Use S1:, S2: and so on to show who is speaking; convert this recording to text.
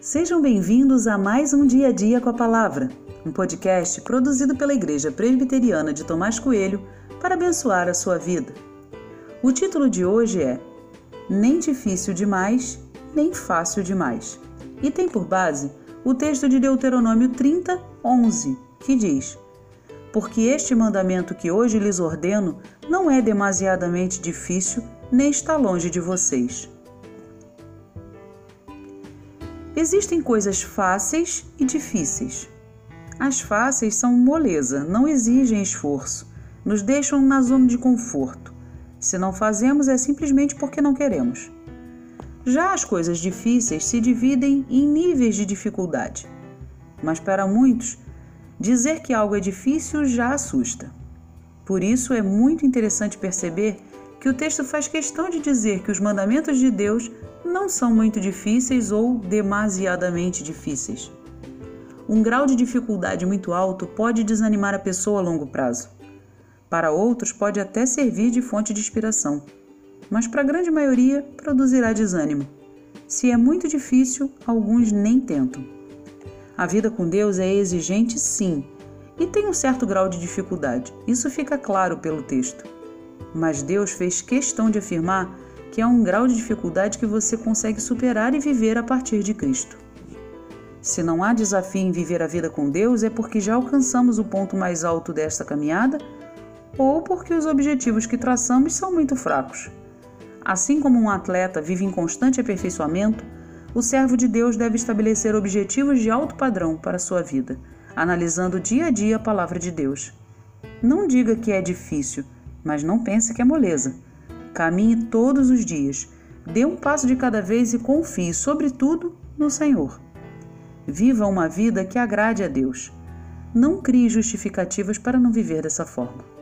S1: Sejam bem-vindos a mais um Dia a Dia com a Palavra, um podcast produzido pela Igreja Presbiteriana de Tomás Coelho para abençoar a sua vida. O título de hoje é Nem difícil demais, nem fácil demais, e tem por base o texto de Deuteronômio 30, 11, que diz: Porque este mandamento que hoje lhes ordeno não é demasiadamente difícil, nem está longe de vocês. Existem coisas fáceis e difíceis. As fáceis são moleza, não exigem esforço, nos deixam na zona de conforto. Se não fazemos é simplesmente porque não queremos. Já as coisas difíceis se dividem em níveis de dificuldade. Mas para muitos, dizer que algo é difícil já assusta. Por isso é muito interessante perceber que o texto faz questão de dizer que os mandamentos de Deus não são muito difíceis ou demasiadamente difíceis. Um grau de dificuldade muito alto pode desanimar a pessoa a longo prazo. Para outros, pode até servir de fonte de inspiração, mas para a grande maioria produzirá desânimo. Se é muito difícil, alguns nem tentam. A vida com Deus é exigente, sim, e tem um certo grau de dificuldade, isso fica claro pelo texto. Mas Deus fez questão de afirmar que é um grau de dificuldade que você consegue superar e viver a partir de Cristo. Se não há desafio em viver a vida com Deus, é porque já alcançamos o ponto mais alto desta caminhada ou porque os objetivos que traçamos são muito fracos. Assim como um atleta vive em constante aperfeiçoamento, o servo de Deus deve estabelecer objetivos de alto padrão para a sua vida, analisando dia a dia a palavra de Deus. Não diga que é difícil, mas não pense que é moleza. Caminhe todos os dias, dê um passo de cada vez e confie, sobretudo, no Senhor. Viva uma vida que agrade a Deus. Não crie justificativas para não viver dessa forma.